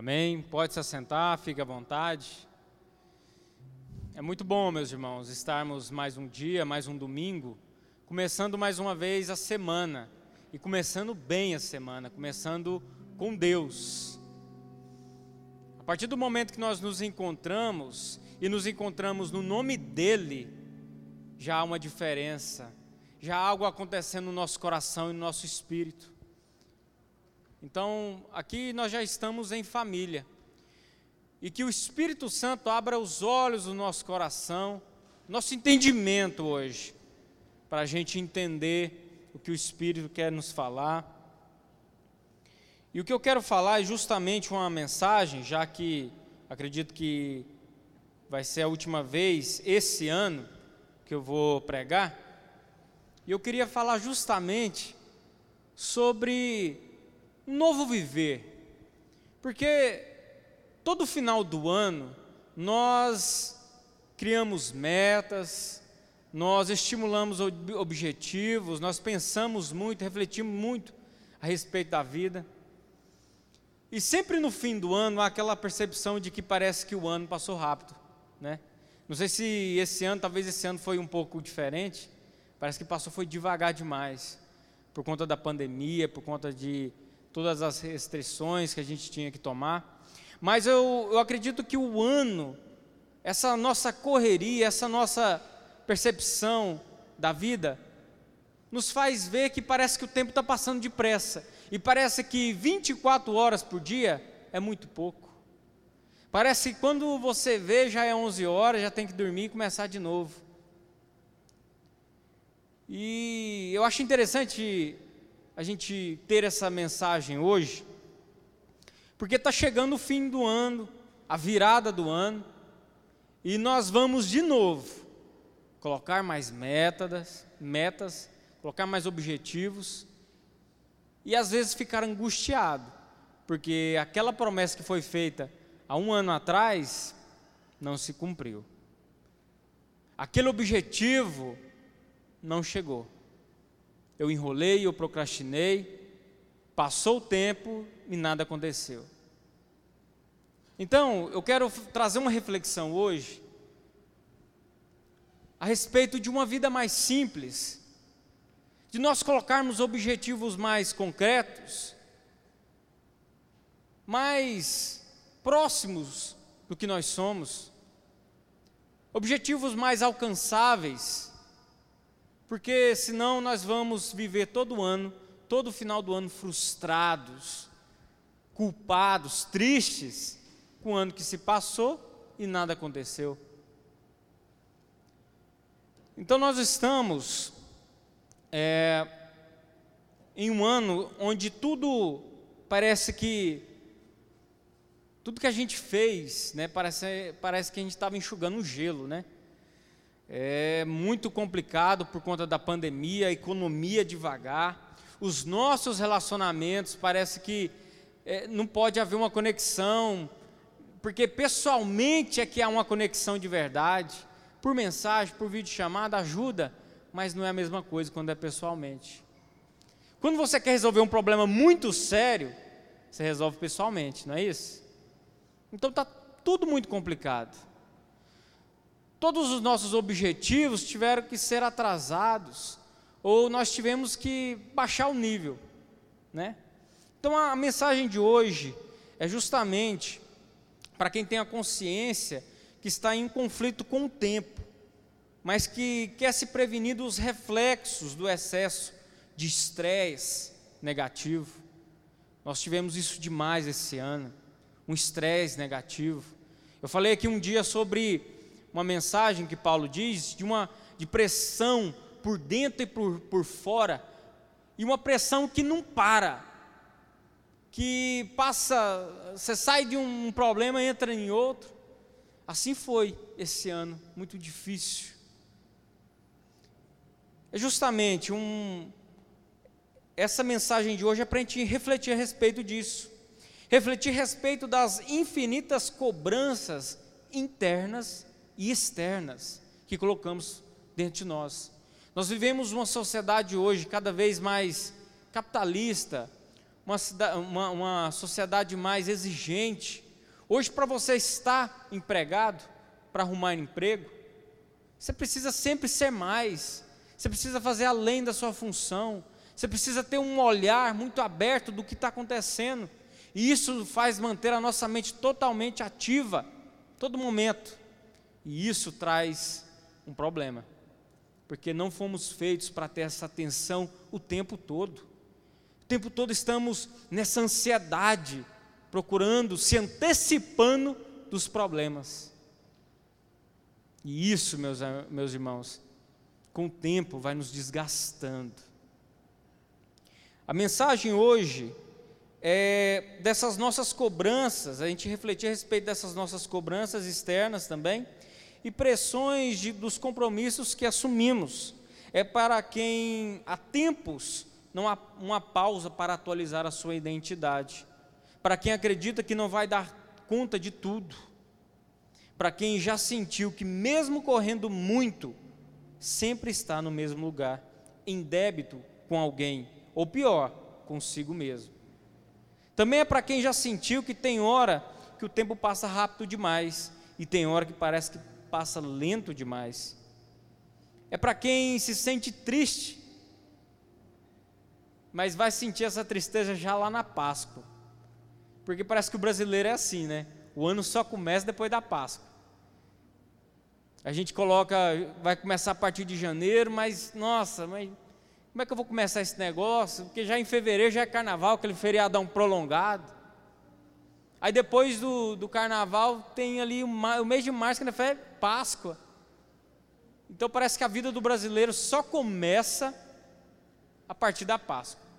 Amém? Pode se assentar, fique à vontade. É muito bom, meus irmãos, estarmos mais um dia, mais um domingo, começando mais uma vez a semana. E começando bem a semana, começando com Deus. A partir do momento que nós nos encontramos e nos encontramos no nome dEle, já há uma diferença, já há algo acontecendo no nosso coração e no nosso espírito. Então, aqui nós já estamos em família. E que o Espírito Santo abra os olhos do nosso coração, nosso entendimento hoje, para a gente entender o que o Espírito quer nos falar. E o que eu quero falar é justamente uma mensagem, já que acredito que vai ser a última vez esse ano que eu vou pregar. E eu queria falar justamente sobre um novo viver. Porque todo final do ano nós criamos metas, nós estimulamos objetivos, nós pensamos muito, refletimos muito a respeito da vida. E sempre no fim do ano há aquela percepção de que parece que o ano passou rápido, né? Não sei se esse ano, talvez esse ano foi um pouco diferente. Parece que passou foi devagar demais, por conta da pandemia, por conta de todas as restrições que a gente tinha que tomar. Mas eu, eu acredito que o ano, essa nossa correria, essa nossa percepção da vida, nos faz ver que parece que o tempo está passando depressa. E parece que 24 horas por dia é muito pouco. Parece que quando você vê já é 11 horas, já tem que dormir e começar de novo. E eu acho interessante a gente ter essa mensagem hoje, porque está chegando o fim do ano, a virada do ano, e nós vamos de novo colocar mais metas, metas, colocar mais objetivos, e às vezes ficar angustiado, porque aquela promessa que foi feita há um ano atrás não se cumpriu. Aquele objetivo não chegou eu enrolei, eu procrastinei, passou o tempo e nada aconteceu. Então, eu quero trazer uma reflexão hoje a respeito de uma vida mais simples, de nós colocarmos objetivos mais concretos, mais próximos do que nós somos, objetivos mais alcançáveis porque senão nós vamos viver todo ano, todo final do ano frustrados, culpados, tristes com o ano que se passou e nada aconteceu. Então nós estamos é, em um ano onde tudo parece que tudo que a gente fez, né, parece, parece que a gente estava enxugando um gelo, né? É muito complicado por conta da pandemia, a economia devagar, os nossos relacionamentos parece que é, não pode haver uma conexão, porque pessoalmente é que há uma conexão de verdade, por mensagem, por vídeo chamada ajuda, mas não é a mesma coisa quando é pessoalmente. Quando você quer resolver um problema muito sério, você resolve pessoalmente, não é isso? Então está tudo muito complicado todos os nossos objetivos tiveram que ser atrasados, ou nós tivemos que baixar o nível, né? Então a mensagem de hoje é justamente para quem tem a consciência que está em conflito com o tempo, mas que quer se prevenir dos reflexos do excesso de estresse negativo. Nós tivemos isso demais esse ano, um estresse negativo. Eu falei aqui um dia sobre uma mensagem que Paulo diz de uma de pressão por dentro e por, por fora, e uma pressão que não para, que passa, você sai de um problema, entra em outro. Assim foi esse ano, muito difícil. É justamente um. Essa mensagem de hoje é para a gente refletir a respeito disso. Refletir a respeito das infinitas cobranças internas e externas que colocamos dentro de nós. Nós vivemos uma sociedade hoje cada vez mais capitalista, uma, uma, uma sociedade mais exigente. Hoje, para você estar empregado, para arrumar emprego, você precisa sempre ser mais, você precisa fazer além da sua função, você precisa ter um olhar muito aberto do que está acontecendo, e isso faz manter a nossa mente totalmente ativa, todo momento, e isso traz um problema, porque não fomos feitos para ter essa atenção o tempo todo tempo todo estamos nessa ansiedade, procurando, se antecipando dos problemas. E isso, meus, meus irmãos, com o tempo vai nos desgastando. A mensagem hoje é dessas nossas cobranças, a gente refletir a respeito dessas nossas cobranças externas também, e pressões de, dos compromissos que assumimos. É para quem há tempos não há uma pausa para atualizar a sua identidade. Para quem acredita que não vai dar conta de tudo. Para quem já sentiu que, mesmo correndo muito, sempre está no mesmo lugar, em débito com alguém, ou pior, consigo mesmo. Também é para quem já sentiu que tem hora que o tempo passa rápido demais e tem hora que parece que passa lento demais. É para quem se sente triste mas vai sentir essa tristeza já lá na Páscoa. Porque parece que o brasileiro é assim, né? O ano só começa depois da Páscoa. A gente coloca, vai começar a partir de janeiro, mas nossa, mas como é que eu vou começar esse negócio? Porque já em fevereiro já é carnaval, aquele feriadão prolongado. Aí depois do, do carnaval tem ali o, o mês de março, que é Páscoa. Então parece que a vida do brasileiro só começa a partir da Páscoa.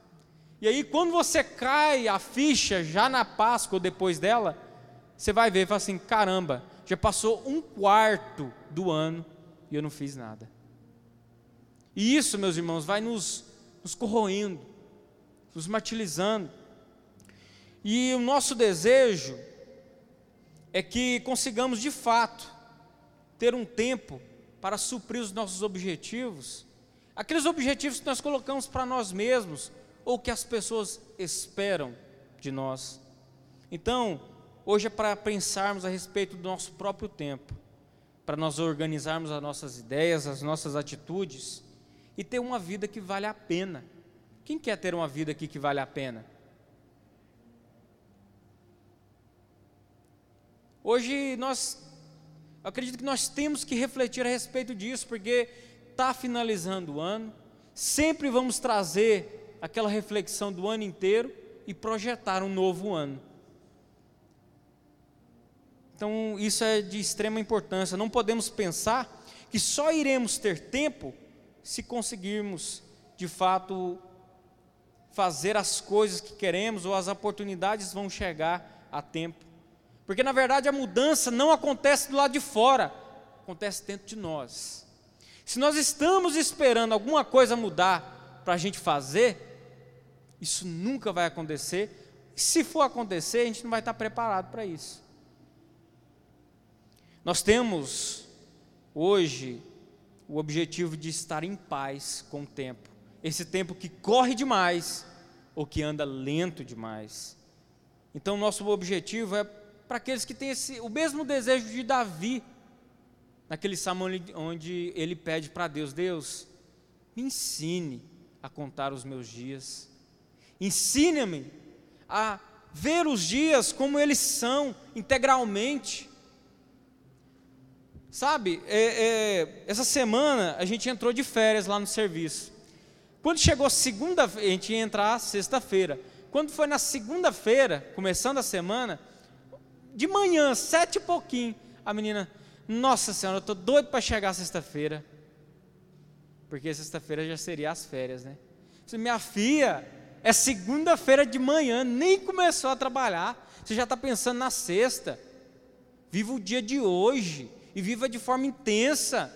E aí, quando você cai a ficha já na Páscoa ou depois dela, você vai ver e fala assim: caramba, já passou um quarto do ano e eu não fiz nada. E isso, meus irmãos, vai nos, nos corroendo, nos martirizando. E o nosso desejo é que consigamos de fato ter um tempo para suprir os nossos objetivos aqueles objetivos que nós colocamos para nós mesmos ou que as pessoas esperam de nós. Então, hoje é para pensarmos a respeito do nosso próprio tempo, para nós organizarmos as nossas ideias, as nossas atitudes e ter uma vida que vale a pena. Quem quer ter uma vida aqui que vale a pena? Hoje nós acredito que nós temos que refletir a respeito disso, porque está finalizando o ano, sempre vamos trazer aquela reflexão do ano inteiro e projetar um novo ano. Então, isso é de extrema importância. Não podemos pensar que só iremos ter tempo se conseguirmos, de fato, fazer as coisas que queremos ou as oportunidades vão chegar a tempo. Porque, na verdade, a mudança não acontece do lado de fora, acontece dentro de nós. Se nós estamos esperando alguma coisa mudar para a gente fazer, isso nunca vai acontecer. Se for acontecer, a gente não vai estar preparado para isso. Nós temos hoje o objetivo de estar em paz com o tempo. Esse tempo que corre demais ou que anda lento demais. Então, nosso objetivo é para aqueles que têm esse, o mesmo desejo de Davi, naquele salmo onde ele pede para Deus: Deus, me ensine a contar os meus dias, ensine-me a ver os dias como eles são, integralmente. Sabe, é, é, essa semana a gente entrou de férias lá no serviço. Quando chegou segunda, a gente ia entrar sexta-feira. Quando foi na segunda-feira, começando a semana, de manhã, sete e pouquinho, a menina, nossa Senhora, eu estou doido para chegar sexta-feira. Porque sexta-feira já seria as férias, né? Minha filha, é segunda-feira de manhã, nem começou a trabalhar. Você já está pensando na sexta. Viva o dia de hoje e viva de forma intensa.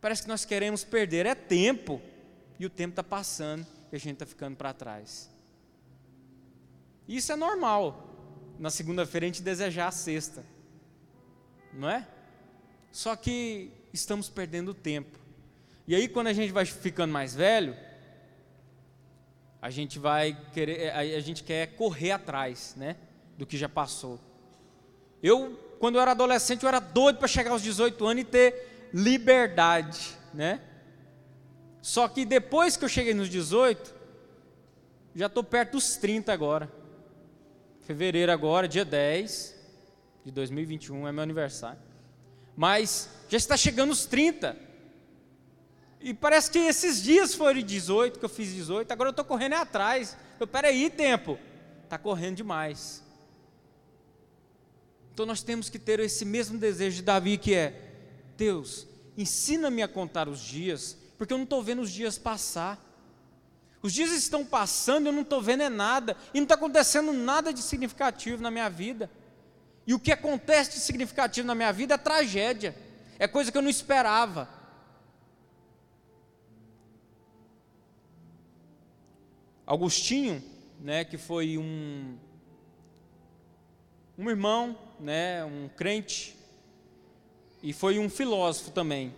Parece que nós queremos perder é tempo e o tempo está passando e a gente está ficando para trás. Isso é normal. Na segunda-feira a gente desejar a sexta não é? Só que estamos perdendo tempo. E aí, quando a gente vai ficando mais velho, a gente vai querer, a gente quer correr atrás, né, do que já passou. Eu, quando eu era adolescente, eu era doido para chegar aos 18 anos e ter liberdade, né? Só que depois que eu cheguei nos 18, já estou perto dos 30 agora. Fevereiro agora, dia 10 de 2021, é meu aniversário. Mas já está chegando os 30. E parece que esses dias foram 18, que eu fiz 18, agora eu estou correndo atrás. Eu, peraí, tempo. Está correndo demais. Então nós temos que ter esse mesmo desejo de Davi, que é: Deus, ensina-me a contar os dias, porque eu não estou vendo os dias passar. Os dias estão passando, eu não estou vendo é nada, e não está acontecendo nada de significativo na minha vida. E o que acontece de significativo na minha vida é tragédia, é coisa que eu não esperava. Augustinho, né, que foi um, um irmão, né, um crente, e foi um filósofo também.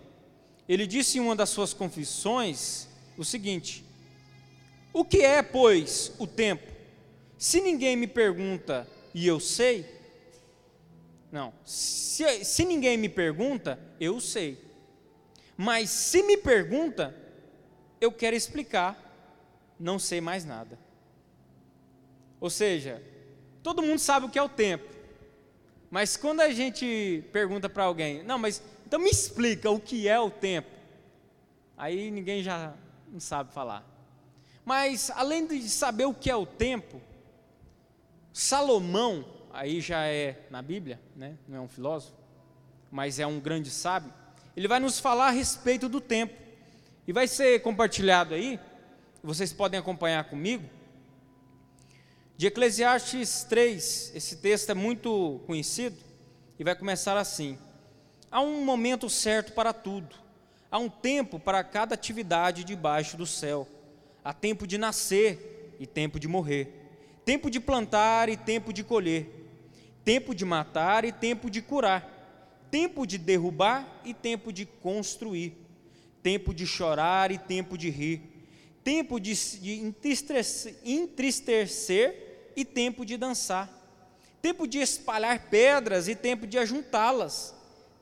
Ele disse em uma das suas confissões o seguinte: O que é, pois, o tempo? Se ninguém me pergunta e eu sei, não, se, se ninguém me pergunta, eu sei. Mas se me pergunta, eu quero explicar, não sei mais nada. Ou seja, todo mundo sabe o que é o tempo. Mas quando a gente pergunta para alguém, não, mas então me explica o que é o tempo. Aí ninguém já não sabe falar. Mas além de saber o que é o tempo, Salomão, aí já é na Bíblia, né? não é um filósofo, mas é um grande sábio, ele vai nos falar a respeito do tempo. E vai ser compartilhado aí, vocês podem acompanhar comigo, de Eclesiastes 3, esse texto é muito conhecido e vai começar assim: Há um momento certo para tudo, há um tempo para cada atividade debaixo do céu, há tempo de nascer e tempo de morrer, tempo de plantar e tempo de colher, tempo de matar e tempo de curar, tempo de derrubar e tempo de construir, tempo de chorar e tempo de rir, tempo de, entristecer, entristecer e tempo de dançar, tempo de espalhar pedras e tempo de ajuntá-las,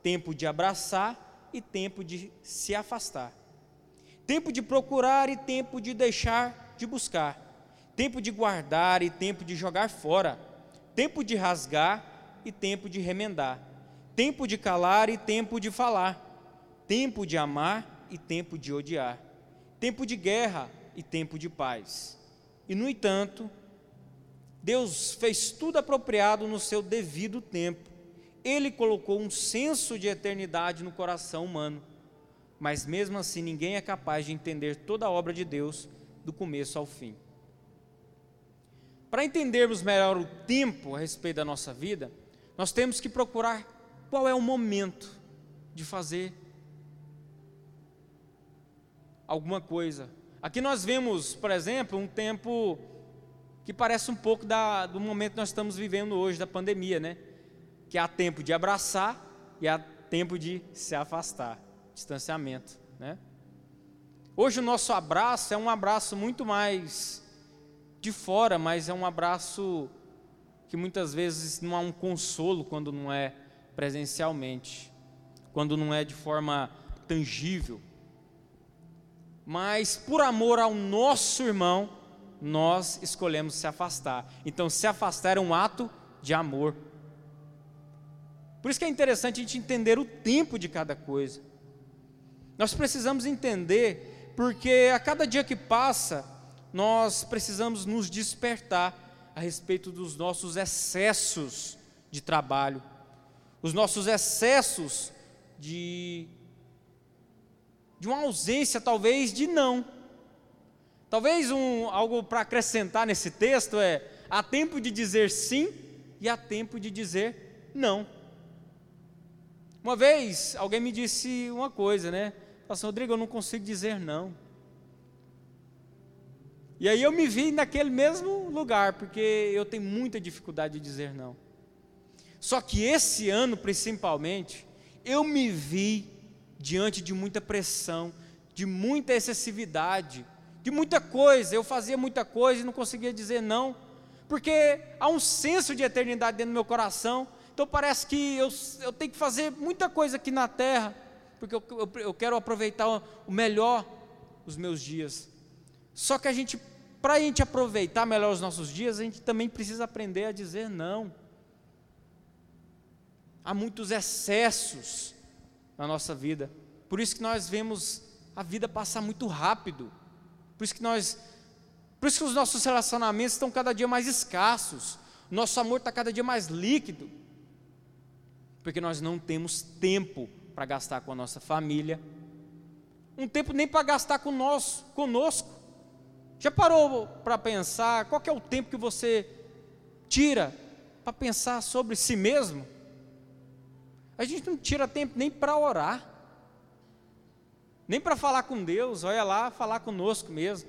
tempo de abraçar e tempo de se afastar, tempo de procurar e tempo de deixar de buscar, tempo de guardar e tempo de jogar fora, tempo de rasgar e tempo de remendar, tempo de calar e tempo de falar, tempo de amar e tempo de odiar, tempo de guerra e tempo de paz. E, no entanto, Deus fez tudo apropriado no seu devido tempo. Ele colocou um senso de eternidade no coração humano. Mas mesmo assim, ninguém é capaz de entender toda a obra de Deus do começo ao fim. Para entendermos melhor o tempo a respeito da nossa vida, nós temos que procurar qual é o momento de fazer alguma coisa. Aqui nós vemos, por exemplo, um tempo que parece um pouco da, do momento que nós estamos vivendo hoje, da pandemia, né? Que há tempo de abraçar e há tempo de se afastar, distanciamento, né? Hoje o nosso abraço é um abraço muito mais de fora, mas é um abraço que muitas vezes não há um consolo quando não é presencialmente, quando não é de forma tangível. Mas por amor ao nosso irmão, nós escolhemos se afastar. Então, se afastar é um ato de amor. Por isso que é interessante a gente entender o tempo de cada coisa. Nós precisamos entender, porque a cada dia que passa, nós precisamos nos despertar a respeito dos nossos excessos de trabalho, os nossos excessos de, de uma ausência, talvez, de não Talvez um, algo para acrescentar nesse texto é: há tempo de dizer sim e há tempo de dizer não. Uma vez alguém me disse uma coisa, né? Falou assim, Rodrigo, eu não consigo dizer não. E aí eu me vi naquele mesmo lugar, porque eu tenho muita dificuldade de dizer não. Só que esse ano, principalmente, eu me vi diante de muita pressão, de muita excessividade de muita coisa. Eu fazia muita coisa e não conseguia dizer não, porque há um senso de eternidade dentro do meu coração. Então parece que eu, eu tenho que fazer muita coisa aqui na terra, porque eu, eu, eu quero aproveitar o melhor os meus dias. Só que a gente, para a gente aproveitar melhor os nossos dias, a gente também precisa aprender a dizer não. Há muitos excessos na nossa vida. Por isso que nós vemos a vida passar muito rápido. Por isso que nós, por isso que os nossos relacionamentos estão cada dia mais escassos. Nosso amor está cada dia mais líquido. Porque nós não temos tempo para gastar com a nossa família. Um tempo nem para gastar com nós, conosco. Já parou para pensar qual é o tempo que você tira para pensar sobre si mesmo? A gente não tira tempo nem para orar, nem para falar com Deus, olha lá, falar conosco mesmo.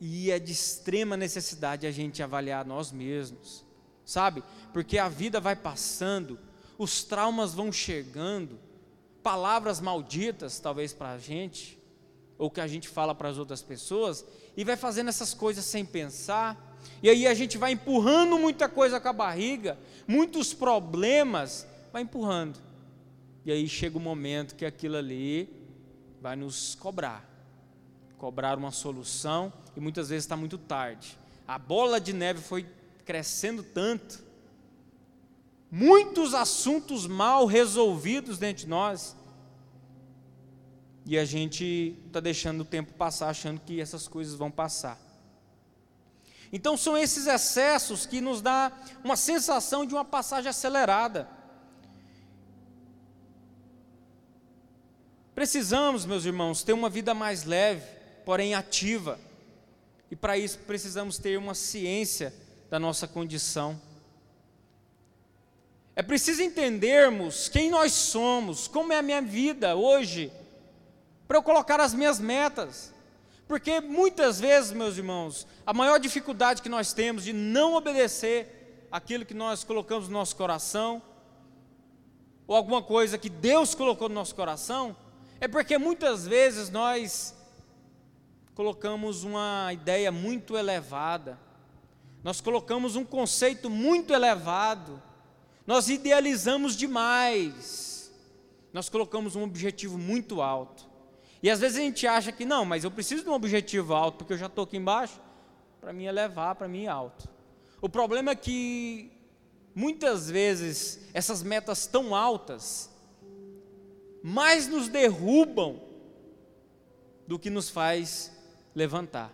E é de extrema necessidade a gente avaliar nós mesmos, sabe? Porque a vida vai passando, os traumas vão chegando, palavras malditas, talvez para a gente, ou que a gente fala para as outras pessoas, e vai fazendo essas coisas sem pensar, e aí a gente vai empurrando muita coisa com a barriga, muitos problemas, vai empurrando. E aí chega o momento que aquilo ali vai nos cobrar cobrar uma solução e muitas vezes está muito tarde. A bola de neve foi crescendo tanto, muitos assuntos mal resolvidos dentro de nós, e a gente está deixando o tempo passar, achando que essas coisas vão passar. Então são esses excessos que nos dá uma sensação de uma passagem acelerada. Precisamos, meus irmãos, ter uma vida mais leve, porém ativa. E para isso precisamos ter uma ciência da nossa condição. É preciso entendermos quem nós somos, como é a minha vida hoje, para eu colocar as minhas metas. Porque muitas vezes, meus irmãos, a maior dificuldade que nós temos de não obedecer aquilo que nós colocamos no nosso coração, ou alguma coisa que Deus colocou no nosso coração, é porque muitas vezes nós colocamos uma ideia muito elevada, nós colocamos um conceito muito elevado, nós idealizamos demais, nós colocamos um objetivo muito alto. E às vezes a gente acha que não, mas eu preciso de um objetivo alto, porque eu já estou aqui embaixo, para mim elevar, para mim alto. O problema é que muitas vezes essas metas tão altas, mais nos derrubam do que nos faz levantar.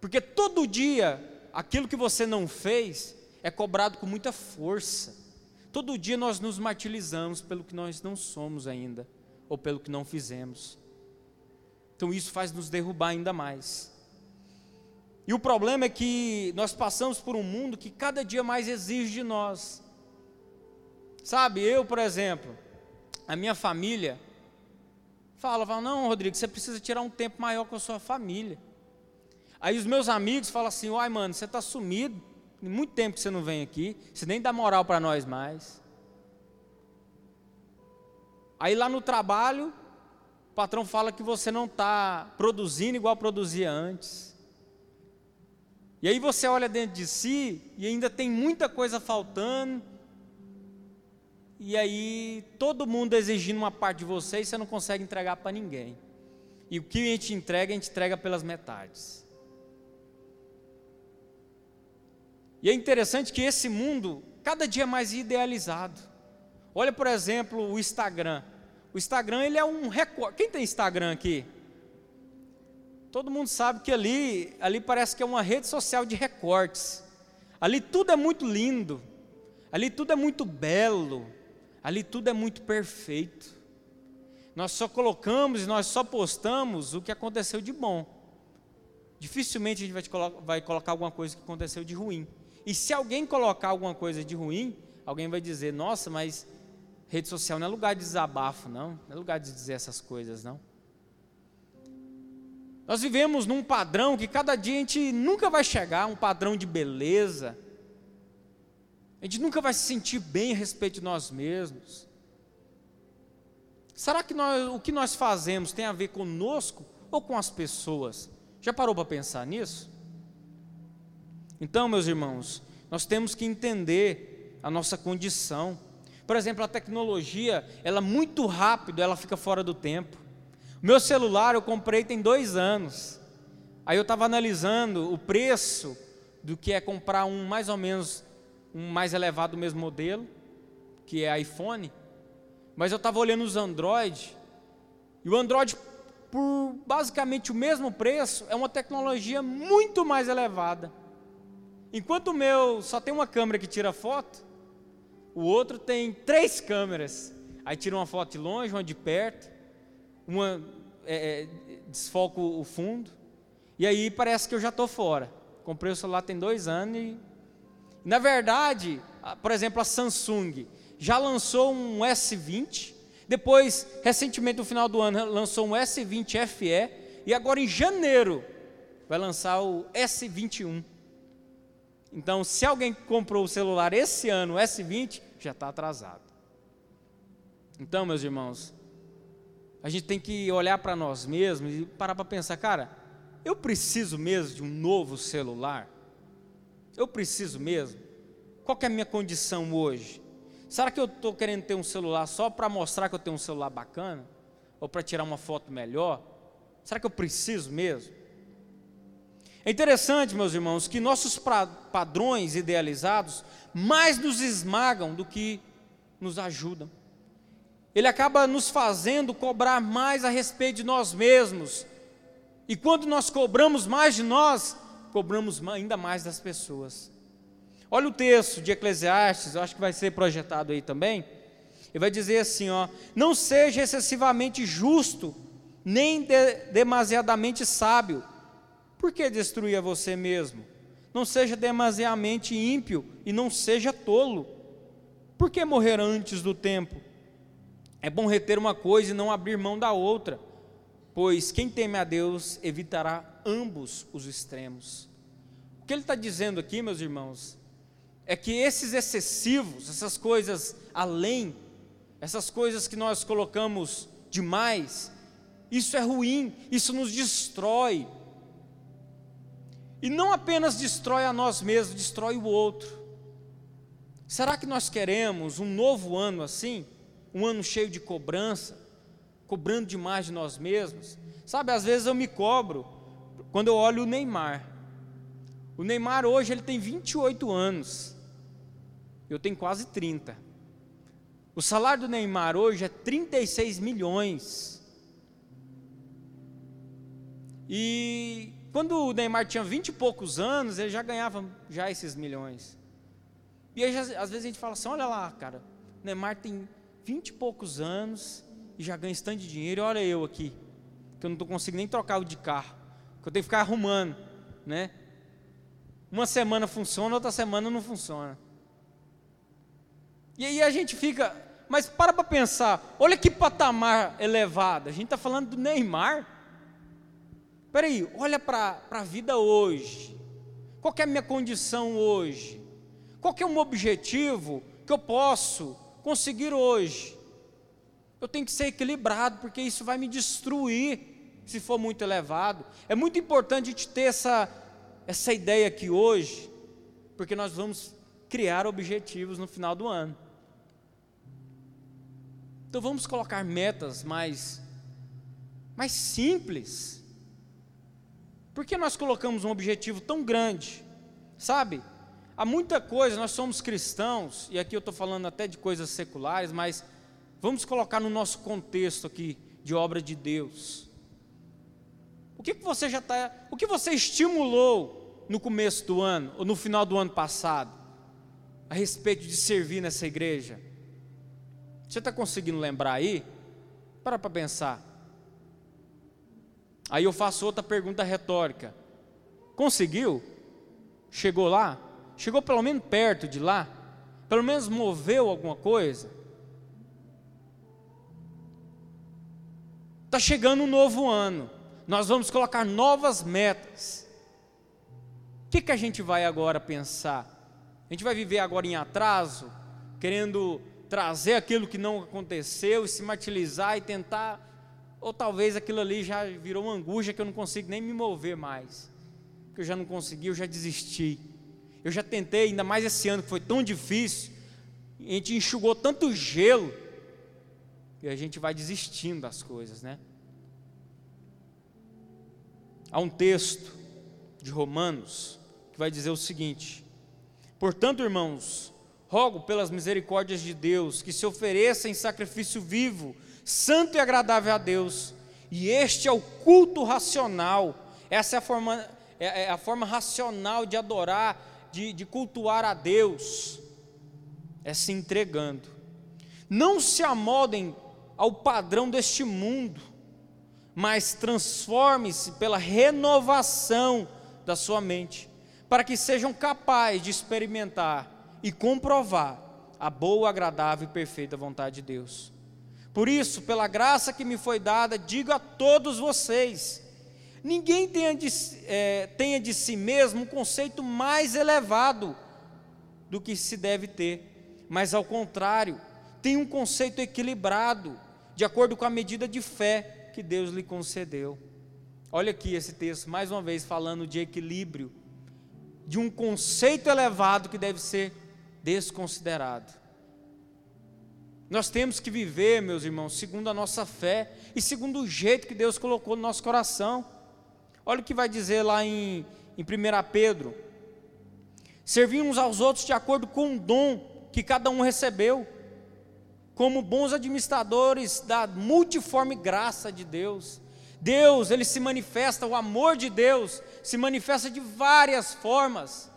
Porque todo dia, aquilo que você não fez é cobrado com muita força. Todo dia nós nos martirizamos pelo que nós não somos ainda, ou pelo que não fizemos. Então isso faz nos derrubar ainda mais. E o problema é que nós passamos por um mundo que cada dia mais exige de nós. Sabe, eu, por exemplo, a minha família fala, fala, não, Rodrigo, você precisa tirar um tempo maior com a sua família. Aí os meus amigos falam assim, uai, mano, você está sumido, muito tempo que você não vem aqui, você nem dá moral para nós mais. Aí lá no trabalho, o patrão fala que você não está produzindo igual produzia antes. E aí você olha dentro de si e ainda tem muita coisa faltando, e aí todo mundo exigindo uma parte de você e você não consegue entregar para ninguém. E o que a gente entrega, a gente entrega pelas metades. E é interessante que esse mundo, cada dia é mais idealizado. Olha, por exemplo, o Instagram. O Instagram, ele é um recorde. Quem tem Instagram aqui? Todo mundo sabe que ali, ali parece que é uma rede social de recortes. Ali tudo é muito lindo. Ali tudo é muito belo. Ali tudo é muito perfeito. Nós só colocamos e nós só postamos o que aconteceu de bom. Dificilmente a gente vai, colo vai colocar alguma coisa que aconteceu de ruim. E se alguém colocar alguma coisa de ruim, alguém vai dizer: Nossa, mas rede social não é lugar de desabafo, não. Não é lugar de dizer essas coisas, não. Nós vivemos num padrão que cada dia a gente nunca vai chegar, um padrão de beleza, a gente nunca vai se sentir bem a respeito de nós mesmos. Será que nós, o que nós fazemos tem a ver conosco ou com as pessoas? Já parou para pensar nisso? Então, meus irmãos, nós temos que entender a nossa condição. Por exemplo, a tecnologia, ela muito rápido, ela fica fora do tempo. Meu celular eu comprei tem dois anos. Aí eu estava analisando o preço do que é comprar um mais ou menos um mais elevado do mesmo modelo, que é iPhone. Mas eu estava olhando os Android e o Android por basicamente o mesmo preço é uma tecnologia muito mais elevada. Enquanto o meu só tem uma câmera que tira foto, o outro tem três câmeras. Aí tira uma foto de longe, uma de perto, uma é, é, desfoca o fundo. E aí parece que eu já estou fora. Comprei o celular tem dois anos e. Na verdade, por exemplo, a Samsung já lançou um S20. Depois, recentemente, no final do ano, lançou um S20 FE. E agora em janeiro vai lançar o S21. Então, se alguém comprou o celular esse ano, o S20, já está atrasado. Então, meus irmãos, a gente tem que olhar para nós mesmos e parar para pensar, cara, eu preciso mesmo de um novo celular? Eu preciso mesmo? Qual é a minha condição hoje? Será que eu estou querendo ter um celular só para mostrar que eu tenho um celular bacana? Ou para tirar uma foto melhor? Será que eu preciso mesmo? É interessante, meus irmãos, que nossos padrões idealizados mais nos esmagam do que nos ajudam. Ele acaba nos fazendo cobrar mais a respeito de nós mesmos. E quando nós cobramos mais de nós, cobramos ainda mais das pessoas. Olha o texto de Eclesiastes, eu acho que vai ser projetado aí também. Ele vai dizer assim, ó: "Não seja excessivamente justo, nem de, demasiadamente sábio, por que destruir a você mesmo? Não seja demasiadamente ímpio e não seja tolo. Por que morrer antes do tempo? É bom reter uma coisa e não abrir mão da outra, pois quem teme a Deus evitará ambos os extremos. O que ele está dizendo aqui, meus irmãos, é que esses excessivos, essas coisas além, essas coisas que nós colocamos demais, isso é ruim, isso nos destrói, e não apenas destrói a nós mesmos, destrói o outro. Será que nós queremos um novo ano assim? Um ano cheio de cobrança, cobrando demais de nós mesmos? Sabe, às vezes eu me cobro quando eu olho o Neymar. O Neymar hoje ele tem 28 anos. Eu tenho quase 30. O salário do Neymar hoje é 36 milhões. E quando o Neymar tinha vinte e poucos anos, ele já ganhava já esses milhões. E aí, às vezes a gente fala assim, olha lá, cara, o Neymar tem vinte e poucos anos e já ganha esse tanto de dinheiro, e olha eu aqui, que eu não conseguindo nem trocar o de carro, que eu tenho que ficar arrumando, né? Uma semana funciona, outra semana não funciona. E aí a gente fica, mas para para pensar, olha que patamar elevado, a gente está falando do Neymar, Espera aí, olha para a vida hoje. Qual é a minha condição hoje? Qual é meu objetivo que eu posso conseguir hoje? Eu tenho que ser equilibrado, porque isso vai me destruir se for muito elevado. É muito importante a gente ter essa, essa ideia aqui hoje, porque nós vamos criar objetivos no final do ano. Então vamos colocar metas mais, mais simples por que nós colocamos um objetivo tão grande? Sabe? Há muita coisa, nós somos cristãos, e aqui eu estou falando até de coisas seculares, mas vamos colocar no nosso contexto aqui de obra de Deus. O que, que você já está, o que você estimulou no começo do ano, ou no final do ano passado, a respeito de servir nessa igreja? Você está conseguindo lembrar aí? Para para pensar. Aí eu faço outra pergunta retórica: conseguiu? Chegou lá? Chegou pelo menos perto de lá? Pelo menos moveu alguma coisa? Está chegando um novo ano, nós vamos colocar novas metas. O que, que a gente vai agora pensar? A gente vai viver agora em atraso, querendo trazer aquilo que não aconteceu e se martirizar e tentar ou talvez aquilo ali já virou uma angústia que eu não consigo nem me mover mais. Que eu já não consegui, eu já desisti. Eu já tentei, ainda mais esse ano que foi tão difícil, a gente enxugou tanto gelo, e a gente vai desistindo das coisas, né? Há um texto de Romanos que vai dizer o seguinte: Portanto, irmãos, rogo pelas misericórdias de Deus que se ofereça em sacrifício vivo, santo e agradável a Deus, e este é o culto racional, essa é a forma, é, é a forma racional de adorar, de, de cultuar a Deus, é se entregando. Não se amodem ao padrão deste mundo, mas transforme-se pela renovação da sua mente, para que sejam capazes de experimentar e comprovar a boa, agradável e perfeita vontade de Deus. Por isso, pela graça que me foi dada, digo a todos vocês: ninguém tenha de, é, tenha de si mesmo um conceito mais elevado do que se deve ter, mas ao contrário, tenha um conceito equilibrado, de acordo com a medida de fé que Deus lhe concedeu. Olha aqui esse texto, mais uma vez falando de equilíbrio, de um conceito elevado que deve ser desconsiderado. Nós temos que viver, meus irmãos, segundo a nossa fé e segundo o jeito que Deus colocou no nosso coração. Olha o que vai dizer lá em, em 1 Pedro: servir uns aos outros de acordo com o dom que cada um recebeu, como bons administradores da multiforme graça de Deus. Deus, ele se manifesta, o amor de Deus se manifesta de várias formas.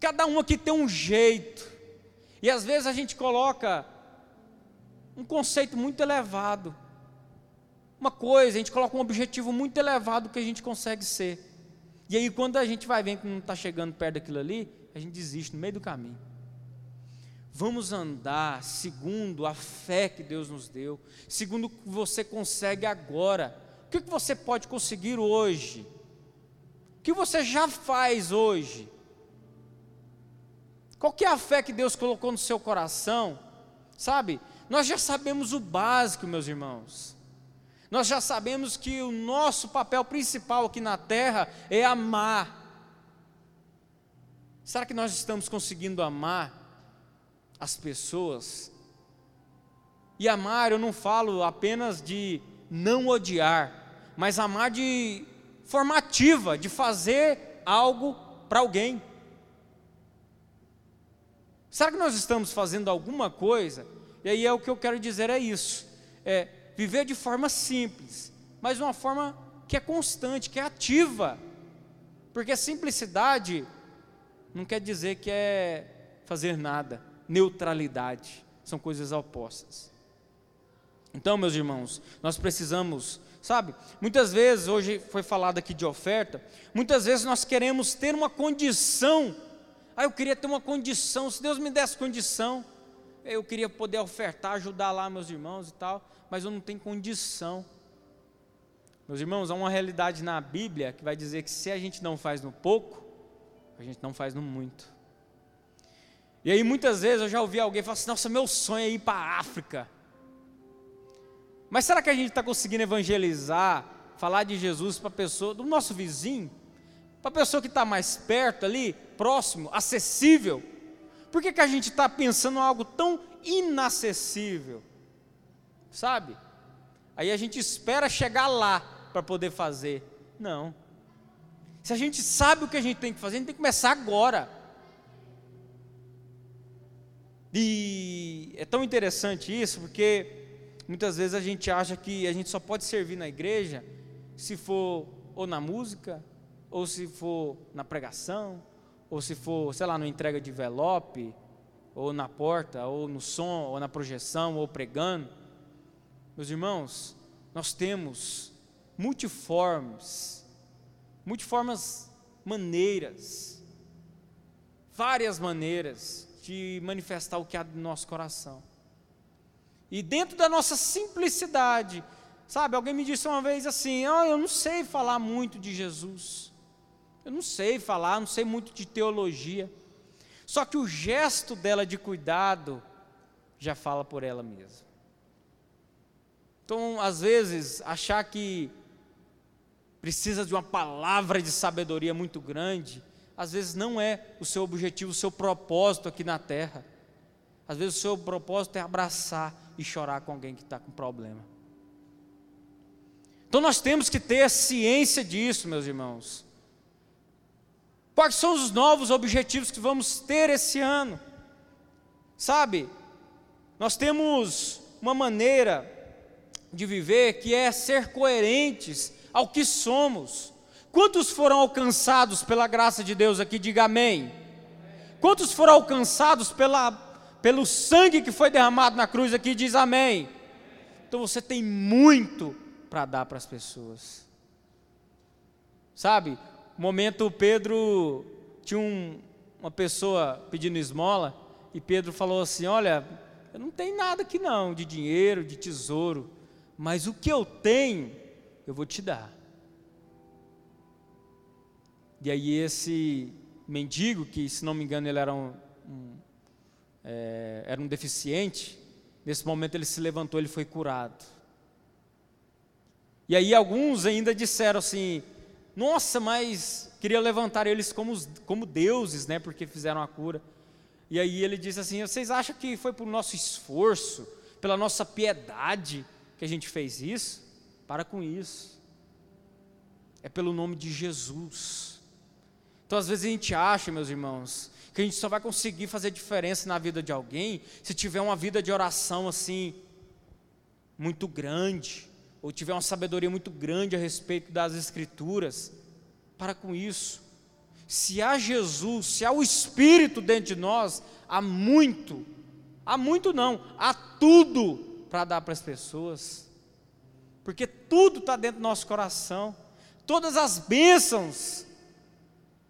Cada um aqui tem um jeito. E às vezes a gente coloca um conceito muito elevado. Uma coisa, a gente coloca um objetivo muito elevado que a gente consegue ser. E aí, quando a gente vai ver que não está chegando perto daquilo ali, a gente desiste no meio do caminho. Vamos andar segundo a fé que Deus nos deu, segundo o que você consegue agora. O que você pode conseguir hoje? O que você já faz hoje? Qual que é a fé que Deus colocou no seu coração? Sabe? Nós já sabemos o básico, meus irmãos. Nós já sabemos que o nosso papel principal aqui na terra é amar. Será que nós estamos conseguindo amar as pessoas? E amar, eu não falo apenas de não odiar, mas amar de formativa, de fazer algo para alguém. Será que nós estamos fazendo alguma coisa? E aí é o que eu quero dizer é isso. É viver de forma simples, mas uma forma que é constante, que é ativa. Porque simplicidade não quer dizer que é fazer nada. Neutralidade são coisas opostas. Então, meus irmãos, nós precisamos, sabe? Muitas vezes, hoje foi falado aqui de oferta, muitas vezes nós queremos ter uma condição ah, eu queria ter uma condição, se Deus me desse condição, eu queria poder ofertar, ajudar lá meus irmãos e tal, mas eu não tenho condição. Meus irmãos, há uma realidade na Bíblia que vai dizer que se a gente não faz no pouco, a gente não faz no muito. E aí muitas vezes eu já ouvi alguém falar assim: nossa, meu sonho é ir para a África. Mas será que a gente está conseguindo evangelizar, falar de Jesus para a pessoa, do nosso vizinho? Para a pessoa que está mais perto ali, próximo, acessível. Por que, que a gente está pensando em algo tão inacessível? Sabe? Aí a gente espera chegar lá para poder fazer. Não. Se a gente sabe o que a gente tem que fazer, a gente tem que começar agora. E é tão interessante isso, porque muitas vezes a gente acha que a gente só pode servir na igreja se for ou na música, ou se for na pregação, ou se for, sei lá, na entrega de envelope, ou na porta, ou no som, ou na projeção, ou pregando. Meus irmãos, nós temos multiformes, multiformes maneiras, várias maneiras de manifestar o que há no nosso coração. E dentro da nossa simplicidade, sabe, alguém me disse uma vez assim: oh, eu não sei falar muito de Jesus. Eu não sei falar, não sei muito de teologia. Só que o gesto dela de cuidado já fala por ela mesma. Então, às vezes, achar que precisa de uma palavra de sabedoria muito grande, às vezes não é o seu objetivo, o seu propósito aqui na terra. Às vezes o seu propósito é abraçar e chorar com alguém que está com problema. Então nós temos que ter ciência disso, meus irmãos. Quais são os novos objetivos que vamos ter esse ano? Sabe, nós temos uma maneira de viver que é ser coerentes ao que somos. Quantos foram alcançados pela graça de Deus aqui? Diga amém. Quantos foram alcançados pela, pelo sangue que foi derramado na cruz aqui? Diz amém. Então você tem muito para dar para as pessoas. Sabe, momento Pedro tinha um, uma pessoa pedindo esmola e Pedro falou assim: Olha, eu não tenho nada aqui não, de dinheiro, de tesouro, mas o que eu tenho, eu vou te dar. E aí esse mendigo, que se não me engano ele era um, um é, era um deficiente, nesse momento ele se levantou, ele foi curado. E aí alguns ainda disseram assim, nossa, mas queria levantar eles como, como deuses, né, porque fizeram a cura. E aí ele disse assim, vocês acham que foi por nosso esforço, pela nossa piedade, que a gente fez isso, para com isso. É pelo nome de Jesus. Então, às vezes a gente acha, meus irmãos, que a gente só vai conseguir fazer diferença na vida de alguém se tiver uma vida de oração assim, muito grande, ou tiver uma sabedoria muito grande a respeito das Escrituras. Para com isso. Se há Jesus, se há o Espírito dentro de nós, há muito, há muito não, há tudo para dar para as pessoas, porque tudo está dentro do nosso coração, todas as bênçãos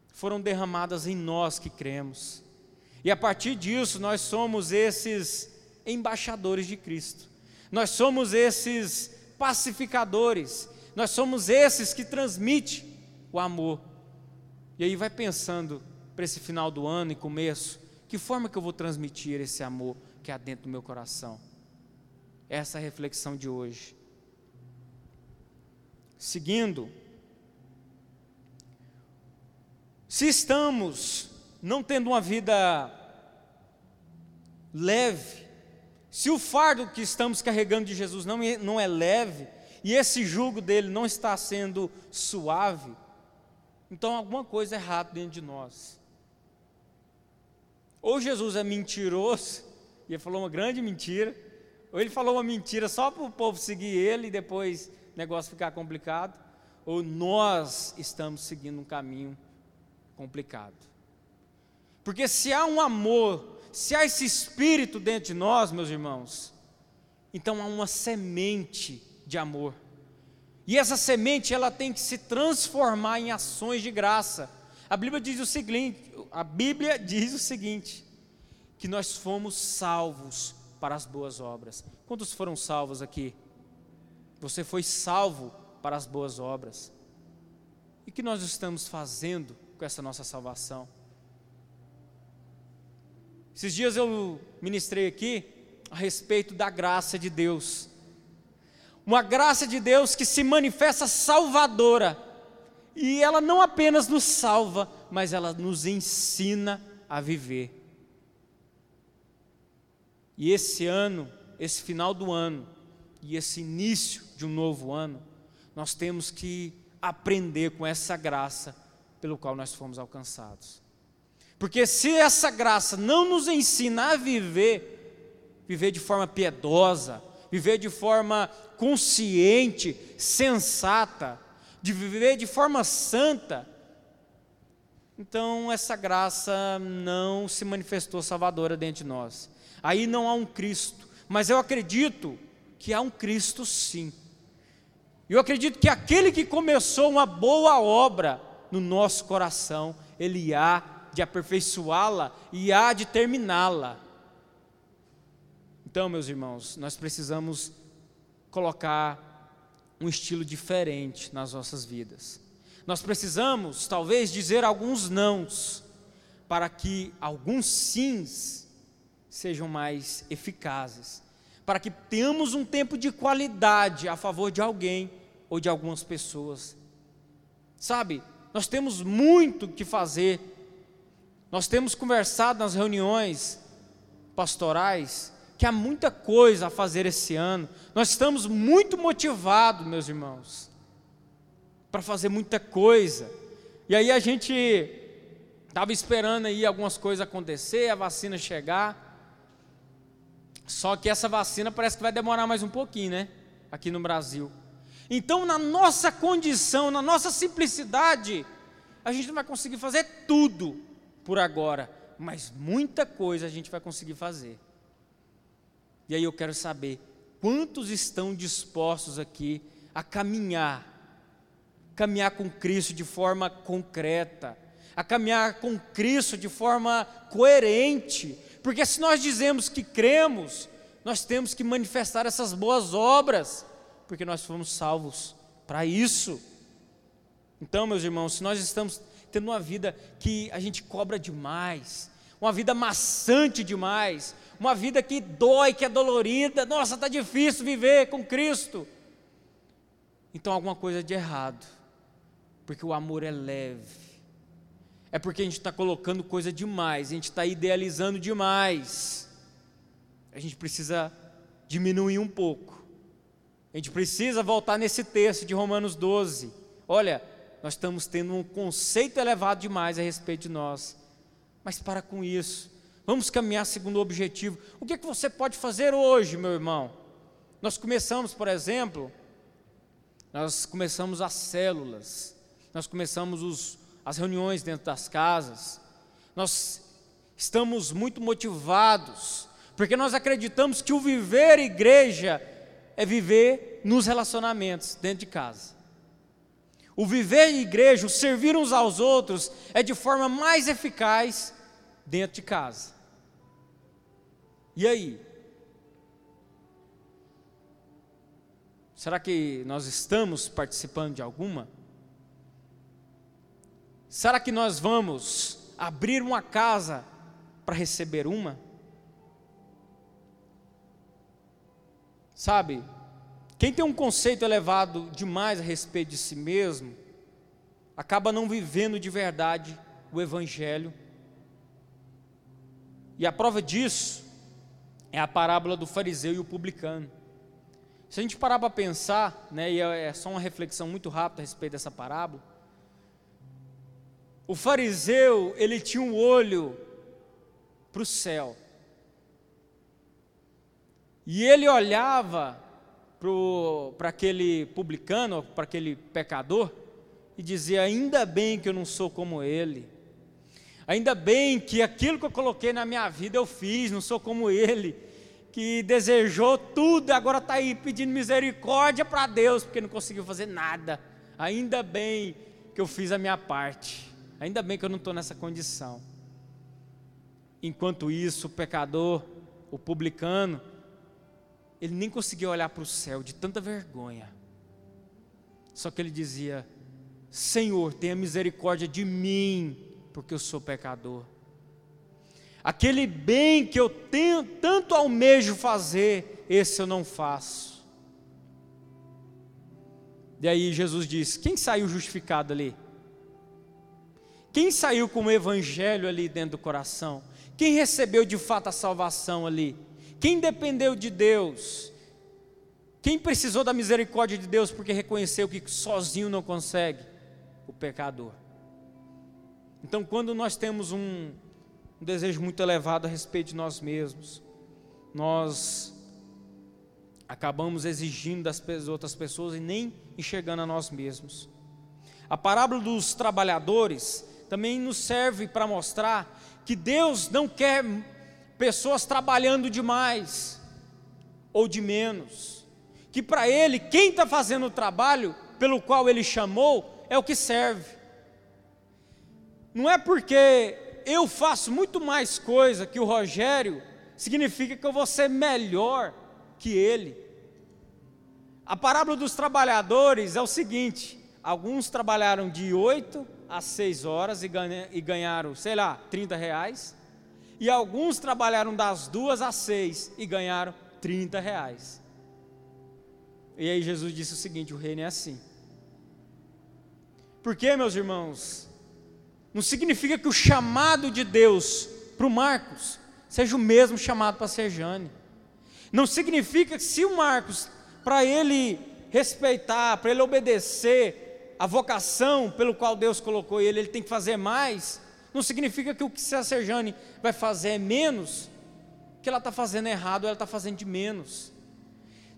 foram derramadas em nós que cremos, e a partir disso nós somos esses embaixadores de Cristo, nós somos esses pacificadores, nós somos esses que transmitem o amor. E aí vai pensando para esse final do ano e começo, que forma que eu vou transmitir esse amor que há dentro do meu coração? essa é a reflexão de hoje. Seguindo, se estamos não tendo uma vida leve, se o fardo que estamos carregando de Jesus não é, não é leve, e esse jugo dele não está sendo suave, então alguma coisa é errada dentro de nós. Ou Jesus é mentiroso, e ele falou uma grande mentira, ou ele falou uma mentira só para o povo seguir ele e depois o negócio ficar complicado, ou nós estamos seguindo um caminho complicado. Porque se há um amor, se há esse espírito dentro de nós, meus irmãos, então há uma semente de amor. E essa semente ela tem que se transformar em ações de graça. A Bíblia diz o seguinte, a Bíblia diz o seguinte, que nós fomos salvos para as boas obras. Quantos foram salvos aqui? Você foi salvo para as boas obras. E que nós estamos fazendo com essa nossa salvação? Esses dias eu ministrei aqui a respeito da graça de Deus. Uma graça de Deus que se manifesta salvadora. E ela não apenas nos salva, mas ela nos ensina a viver. E esse ano, esse final do ano e esse início de um novo ano, nós temos que aprender com essa graça pelo qual nós fomos alcançados. Porque se essa graça não nos ensina a viver, viver de forma piedosa, viver de forma consciente, sensata, de viver de forma santa, então essa graça não se manifestou salvadora dentro de nós aí não há um Cristo. Mas eu acredito que há um Cristo sim. Eu acredito que aquele que começou uma boa obra no nosso coração, ele há de aperfeiçoá-la e há de terminá-la. Então, meus irmãos, nós precisamos colocar um estilo diferente nas nossas vidas. Nós precisamos, talvez, dizer alguns nãos, para que alguns sims sejam mais eficazes. para que tenhamos um tempo de qualidade a favor de alguém ou de algumas pessoas. Sabe, nós temos muito que fazer. Nós temos conversado nas reuniões pastorais que há muita coisa a fazer esse ano. Nós estamos muito motivados, meus irmãos, para fazer muita coisa. E aí a gente estava esperando aí algumas coisas acontecer, a vacina chegar. Só que essa vacina parece que vai demorar mais um pouquinho, né? Aqui no Brasil. Então, na nossa condição, na nossa simplicidade, a gente não vai conseguir fazer tudo por agora, mas muita coisa a gente vai conseguir fazer. E aí eu quero saber quantos estão dispostos aqui a caminhar, caminhar com Cristo de forma concreta, a caminhar com Cristo de forma coerente, porque se nós dizemos que cremos, nós temos que manifestar essas boas obras, porque nós fomos salvos para isso. Então, meus irmãos, se nós estamos tendo uma vida que a gente cobra demais, uma vida maçante demais, uma vida que dói, que é dolorida, nossa, está difícil viver com Cristo. Então, alguma coisa de errado, porque o amor é leve, é porque a gente está colocando coisa demais, a gente está idealizando demais. A gente precisa diminuir um pouco. A gente precisa voltar nesse texto de Romanos 12. Olha, nós estamos tendo um conceito elevado demais a respeito de nós. Mas para com isso. Vamos caminhar segundo o objetivo. O que, é que você pode fazer hoje, meu irmão? Nós começamos, por exemplo, nós começamos as células, nós começamos os, as reuniões dentro das casas. Nós estamos muito motivados, porque nós acreditamos que o viver igreja é viver nos relacionamentos dentro de casa. O viver igreja, o servir uns aos outros, é de forma mais eficaz dentro de casa. E aí? Será que nós estamos participando de alguma? Será que nós vamos abrir uma casa para receber uma? Sabe, quem tem um conceito elevado demais a respeito de si mesmo, acaba não vivendo de verdade o Evangelho. E a prova disso é a parábola do fariseu e o publicano. Se a gente parar para pensar, né, e é, é só uma reflexão muito rápida a respeito dessa parábola, o fariseu, ele tinha um olho para o céu. E ele olhava para aquele publicano, para aquele pecador, e dizia: Ainda bem que eu não sou como ele. Ainda bem que aquilo que eu coloquei na minha vida eu fiz, não sou como ele, que desejou tudo e agora está aí pedindo misericórdia para Deus, porque não conseguiu fazer nada. Ainda bem que eu fiz a minha parte. Ainda bem que eu não estou nessa condição. Enquanto isso, o pecador, o publicano, ele nem conseguia olhar para o céu de tanta vergonha. Só que ele dizia: Senhor, tenha misericórdia de mim, porque eu sou pecador. Aquele bem que eu tenho tanto almejo fazer, esse eu não faço. E aí Jesus diz: Quem saiu justificado ali? Quem saiu com o evangelho ali dentro do coração? Quem recebeu de fato a salvação ali? Quem dependeu de Deus? Quem precisou da misericórdia de Deus porque reconheceu que sozinho não consegue? O pecador. Então, quando nós temos um, um desejo muito elevado a respeito de nós mesmos, nós acabamos exigindo das outras pessoas e nem enxergando a nós mesmos. A parábola dos trabalhadores também nos serve para mostrar que Deus não quer pessoas trabalhando demais ou de menos. Que para Ele, quem está fazendo o trabalho pelo qual Ele chamou é o que serve. Não é porque eu faço muito mais coisa que o Rogério, significa que eu vou ser melhor que ele. A parábola dos trabalhadores é o seguinte: alguns trabalharam de oito às 6 horas e ganharam, sei lá, 30 reais. E alguns trabalharam das duas às seis e ganharam 30 reais. E aí Jesus disse o seguinte: o reino é assim. Porque, meus irmãos, não significa que o chamado de Deus para o Marcos seja o mesmo chamado para Sejane. Não significa que se o Marcos, para ele respeitar, para ele obedecer a vocação pelo qual Deus colocou ele, ele tem que fazer mais. Não significa que o que a Sejane vai fazer é menos, que ela está fazendo errado, ela está fazendo de menos.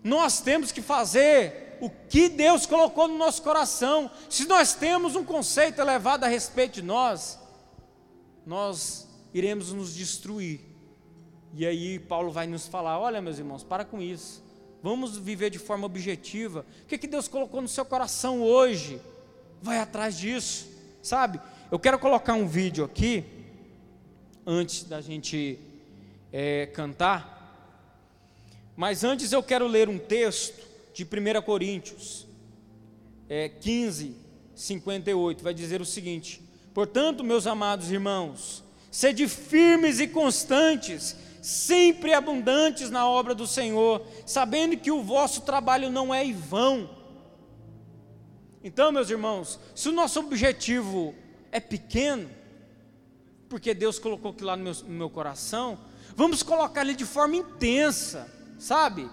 Nós temos que fazer o que Deus colocou no nosso coração. Se nós temos um conceito elevado a respeito de nós, nós iremos nos destruir. E aí Paulo vai nos falar: olha, meus irmãos, para com isso. Vamos viver de forma objetiva. O que, que Deus colocou no seu coração hoje? Vai atrás disso, sabe? Eu quero colocar um vídeo aqui, antes da gente é, cantar. Mas antes eu quero ler um texto de 1 Coríntios é, 15, 58. Vai dizer o seguinte: Portanto, meus amados irmãos, sede firmes e constantes, sempre abundantes na obra do Senhor, sabendo que o vosso trabalho não é em vão. Então, meus irmãos, se o nosso objetivo é pequeno, porque Deus colocou aquilo lá no meu, no meu coração, vamos colocar ele de forma intensa sabe?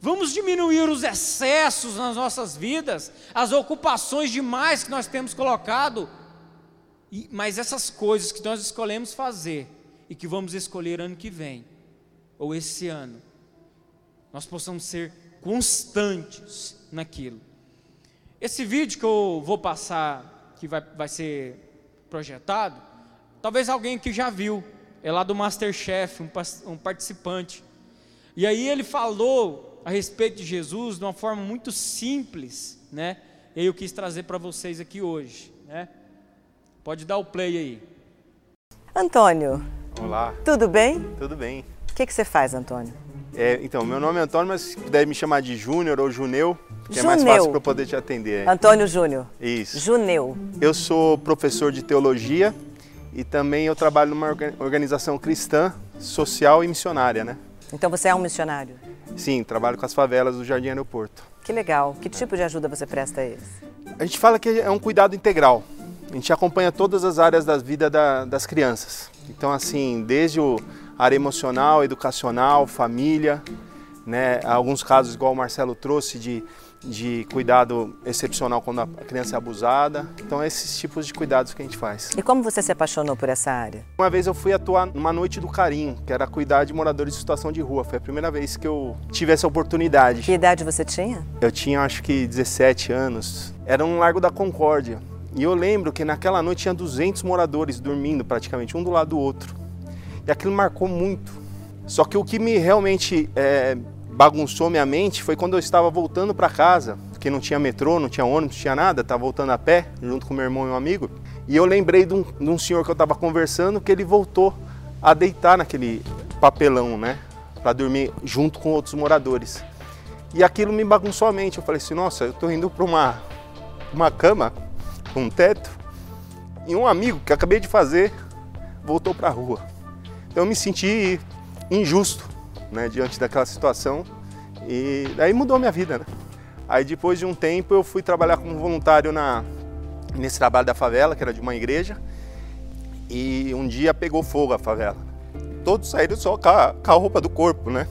Vamos diminuir os excessos nas nossas vidas, as ocupações demais que nós temos colocado, mas essas coisas que nós escolhemos fazer e que vamos escolher ano que vem, ou esse ano, nós possamos ser constantes naquilo. Esse vídeo que eu vou passar, que vai, vai ser projetado, talvez alguém que já viu, é lá do Masterchef, um, um participante. E aí ele falou a respeito de Jesus de uma forma muito simples, né? E eu quis trazer para vocês aqui hoje, né? Pode dar o play aí. Antônio. Olá. Tudo bem? Tudo bem. O que, que você faz, Antônio? É, então, meu nome é Antônio, mas se puder me chamar de Júnior ou Juneu, que Juneu. é mais fácil para eu poder te atender. Antônio Júnior. Isso. Juneu. Eu sou professor de teologia e também eu trabalho numa organização cristã, social e missionária, né? Então você é um missionário? Sim, trabalho com as favelas do Jardim Aeroporto. Que legal. Que tipo de ajuda você presta a eles? A gente fala que é um cuidado integral. A gente acompanha todas as áreas da vida da, das crianças. Então, assim, desde o área emocional, educacional, família, né? Alguns casos, igual o Marcelo trouxe, de de cuidado excepcional quando a criança é abusada. Então, é esses tipos de cuidados que a gente faz. E como você se apaixonou por essa área? Uma vez eu fui atuar numa noite do carinho, que era cuidar de moradores de situação de rua. Foi a primeira vez que eu tive essa oportunidade. Que idade você tinha? Eu tinha acho que 17 anos. Era no Largo da Concórdia. E eu lembro que naquela noite tinha 200 moradores dormindo praticamente, um do lado do outro. E aquilo marcou muito. Só que o que me realmente é, bagunçou minha mente foi quando eu estava voltando para casa, porque não tinha metrô, não tinha ônibus, não tinha nada, estava voltando a pé, junto com meu irmão e um amigo. E eu lembrei de um, de um senhor que eu estava conversando que ele voltou a deitar naquele papelão, né? Para dormir junto com outros moradores. E aquilo me bagunçou a mente. Eu falei assim: nossa, eu estou indo para uma, uma cama, um teto, e um amigo que acabei de fazer voltou para a rua. Eu me senti injusto né, diante daquela situação e daí mudou minha vida. Né? Aí depois de um tempo eu fui trabalhar como voluntário na, nesse trabalho da favela, que era de uma igreja, e um dia pegou fogo a favela. Todos saíram só com a, com a roupa do corpo, né?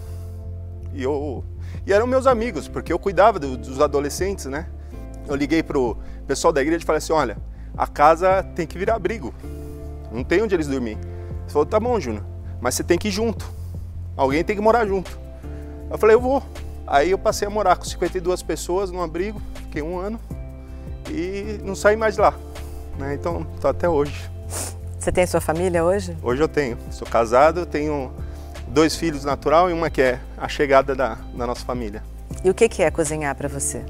E, eu, e eram meus amigos, porque eu cuidava do, dos adolescentes, né? Eu liguei pro pessoal da igreja e falei assim, olha, a casa tem que virar abrigo, não tem onde eles dormir. Ele falou, tá bom, Júnior, mas você tem que ir junto. Alguém tem que morar junto. Eu falei, eu vou. Aí eu passei a morar com 52 pessoas num abrigo, fiquei um ano e não saí mais de lá. Né? Então, estou até hoje. Você tem sua família hoje? Hoje eu tenho. Sou casado, tenho dois filhos natural e uma que é a chegada da, da nossa família. E o que, que é cozinhar para você?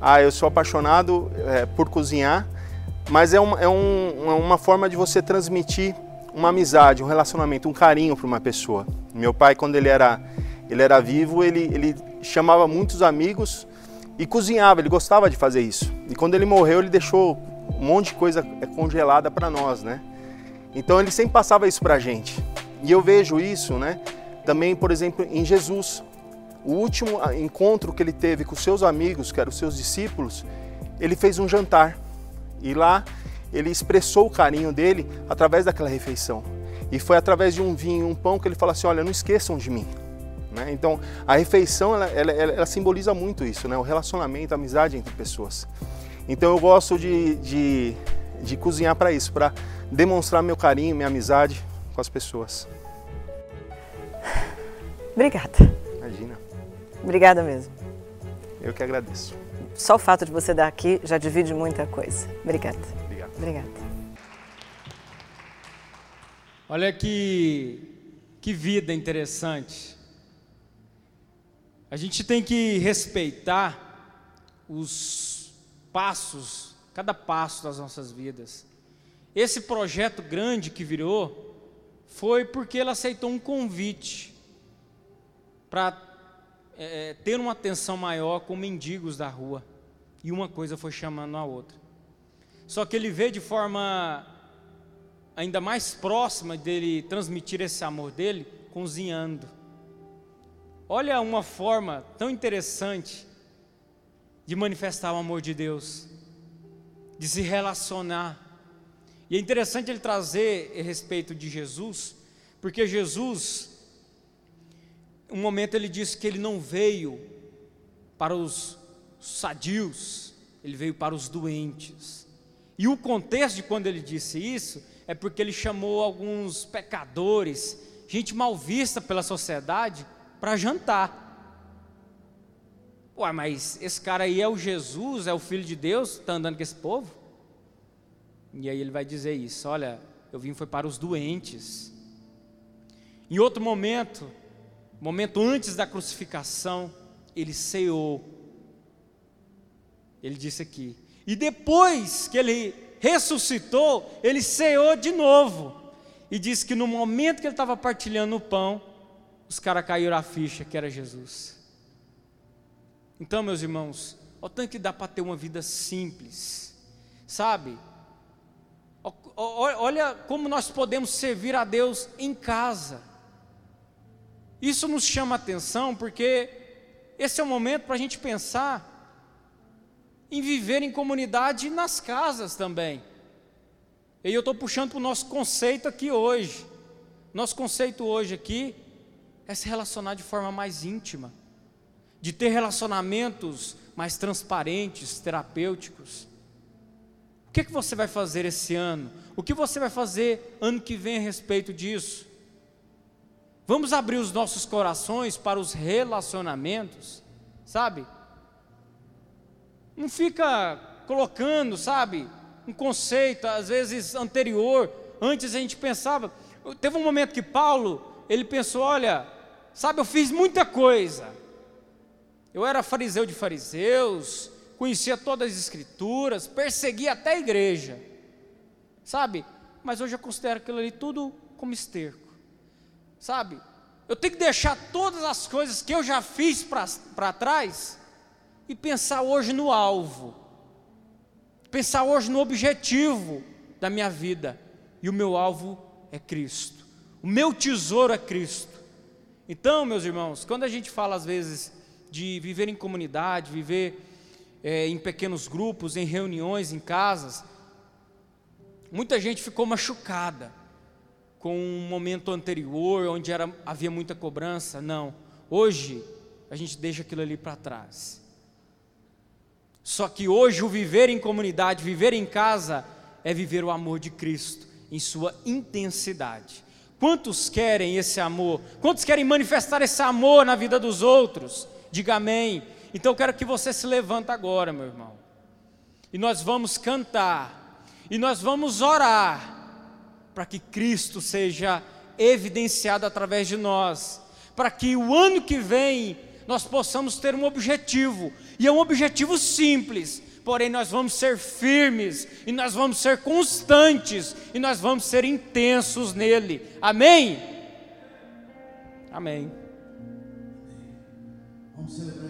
Ah, eu sou apaixonado é, por cozinhar, mas é, uma, é um, é uma forma de você transmitir uma amizade, um relacionamento, um carinho para uma pessoa. Meu pai, quando ele era, ele era vivo, ele, ele chamava muitos amigos e cozinhava, ele gostava de fazer isso. E quando ele morreu, ele deixou um monte de coisa congelada para nós, né? Então ele sempre passava isso para a gente. E eu vejo isso, né? Também, por exemplo, em Jesus, o último ah, encontro que ele teve com seus amigos, que eram seus discípulos, ele fez um jantar. E lá ele expressou o carinho dele através daquela refeição. E foi através de um vinho e um pão que ele falou assim: Olha, não esqueçam de mim. Né? Então, a refeição ela, ela, ela, simboliza muito isso, né? o relacionamento, a amizade entre pessoas. Então, eu gosto de, de, de cozinhar para isso, para demonstrar meu carinho, minha amizade com as pessoas. Obrigada. Imagina. Obrigada mesmo. Eu que agradeço. Só o fato de você estar aqui já divide muita coisa. Obrigada. Obrigada. Olha que, que vida interessante. A gente tem que respeitar os passos, cada passo das nossas vidas. Esse projeto grande que virou foi porque ele aceitou um convite para é, é, ter uma atenção maior com mendigos da rua. E uma coisa foi chamando a outra. Só que ele vê de forma ainda mais próxima dele transmitir esse amor dele, cozinhando. Olha uma forma tão interessante de manifestar o amor de Deus, de se relacionar. E é interessante ele trazer a respeito de Jesus, porque Jesus, um momento ele disse que ele não veio para os sadios, ele veio para os doentes. E o contexto de quando ele disse isso é porque ele chamou alguns pecadores, gente mal vista pela sociedade, para jantar. Ué, mas esse cara aí é o Jesus, é o Filho de Deus, está andando com esse povo? E aí ele vai dizer isso: olha, eu vim foi para os doentes. Em outro momento, momento antes da crucificação, ele ceou. Ele disse aqui. E depois que ele ressuscitou, ele ceou de novo. E disse que no momento que ele estava partilhando o pão, os caras caíram a ficha que era Jesus. Então, meus irmãos, o tanto que dá para ter uma vida simples, sabe? Olha como nós podemos servir a Deus em casa. Isso nos chama atenção porque esse é o momento para a gente pensar em viver em comunidade nas casas também. E eu estou puxando para o nosso conceito aqui hoje. Nosso conceito hoje aqui é se relacionar de forma mais íntima, de ter relacionamentos mais transparentes, terapêuticos. O que, é que você vai fazer esse ano? O que você vai fazer ano que vem a respeito disso? Vamos abrir os nossos corações para os relacionamentos, sabe? Não fica colocando, sabe, um conceito às vezes anterior. Antes a gente pensava, teve um momento que Paulo, ele pensou, olha, Sabe, eu fiz muita coisa. Eu era fariseu de fariseus, conhecia todas as escrituras, perseguia até a igreja. Sabe? Mas hoje eu considero aquilo ali tudo como esterco. Sabe? Eu tenho que deixar todas as coisas que eu já fiz para trás e pensar hoje no alvo. Pensar hoje no objetivo da minha vida. E o meu alvo é Cristo. O meu tesouro é Cristo. Então, meus irmãos, quando a gente fala às vezes de viver em comunidade, viver é, em pequenos grupos, em reuniões, em casas, muita gente ficou machucada com um momento anterior, onde era, havia muita cobrança. Não, hoje a gente deixa aquilo ali para trás. Só que hoje o viver em comunidade, viver em casa, é viver o amor de Cristo em sua intensidade. Quantos querem esse amor? Quantos querem manifestar esse amor na vida dos outros? Diga amém. Então eu quero que você se levanta agora, meu irmão. E nós vamos cantar. E nós vamos orar para que Cristo seja evidenciado através de nós, para que o ano que vem nós possamos ter um objetivo, e é um objetivo simples, porém nós vamos ser firmes, e nós vamos ser constantes, e nós vamos ser intensos nele. Amém? Amém. Vamos celebrar.